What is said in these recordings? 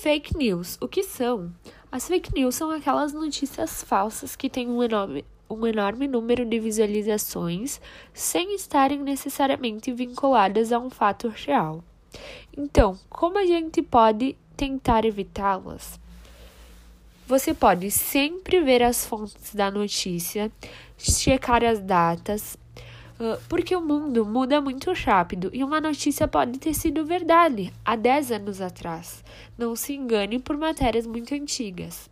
Fake news. O que são? As fake news são aquelas notícias falsas que têm um enorme, um enorme número de visualizações sem estarem necessariamente vinculadas a um fato real. Então, como a gente pode tentar evitá-las? Você pode sempre ver as fontes da notícia, checar as datas, porque o mundo muda muito rápido e uma notícia pode ter sido verdade há 10 anos atrás. Não se engane por matérias muito antigas.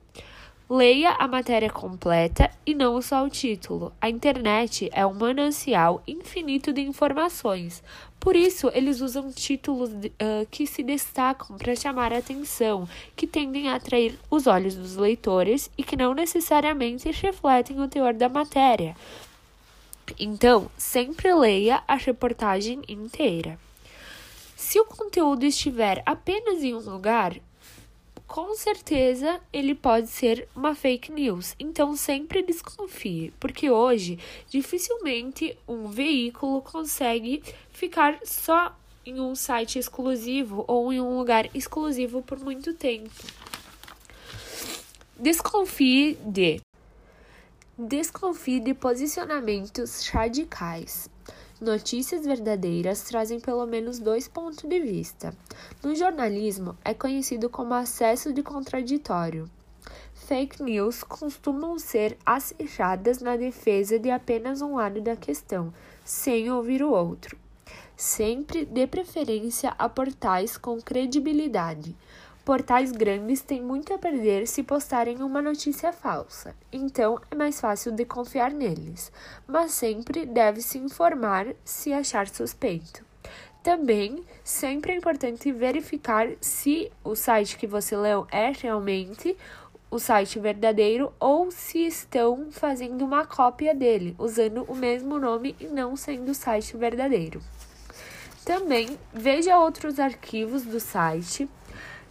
Leia a matéria completa e não só o título. A internet é um manancial infinito de informações. Por isso, eles usam títulos uh, que se destacam para chamar a atenção, que tendem a atrair os olhos dos leitores e que não necessariamente refletem o teor da matéria. Então, sempre leia a reportagem inteira. Se o conteúdo estiver apenas em um lugar, com certeza ele pode ser uma fake news. Então sempre desconfie, porque hoje dificilmente um veículo consegue ficar só em um site exclusivo ou em um lugar exclusivo por muito tempo. Desconfie de Desconfie de posicionamentos radicais. Notícias verdadeiras trazem pelo menos dois pontos de vista. No jornalismo, é conhecido como acesso de contraditório. Fake news costumam ser acirradas na defesa de apenas um lado da questão, sem ouvir o outro. Sempre dê preferência a portais com credibilidade. Portais grandes têm muito a perder se postarem uma notícia falsa, então é mais fácil de confiar neles, mas sempre deve se informar se achar suspeito. Também, sempre é importante verificar se o site que você leu é realmente o site verdadeiro ou se estão fazendo uma cópia dele, usando o mesmo nome e não sendo o site verdadeiro. Também veja outros arquivos do site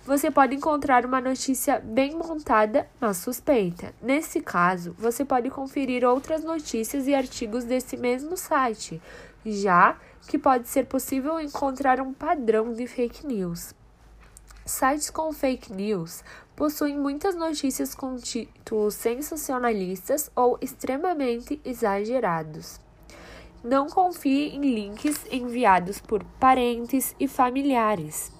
você pode encontrar uma notícia bem montada, mas suspeita. Nesse caso, você pode conferir outras notícias e artigos desse mesmo site, já que pode ser possível encontrar um padrão de fake news. Sites com fake news possuem muitas notícias com títulos sensacionalistas ou extremamente exagerados. Não confie em links enviados por parentes e familiares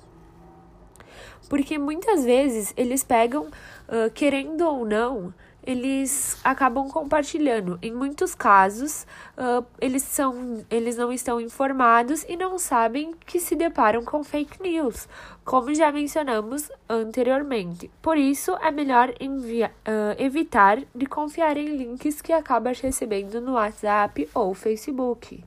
porque muitas vezes eles pegam, uh, querendo ou não, eles acabam compartilhando. Em muitos casos, uh, eles, são, eles não estão informados e não sabem que se deparam com fake news, como já mencionamos anteriormente. Por isso, é melhor envia, uh, evitar de confiar em links que acabas recebendo no WhatsApp ou Facebook.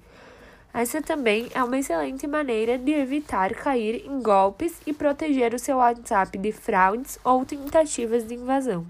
Essa também é uma excelente maneira de evitar cair em golpes e proteger o seu WhatsApp de fraudes ou tentativas de invasão.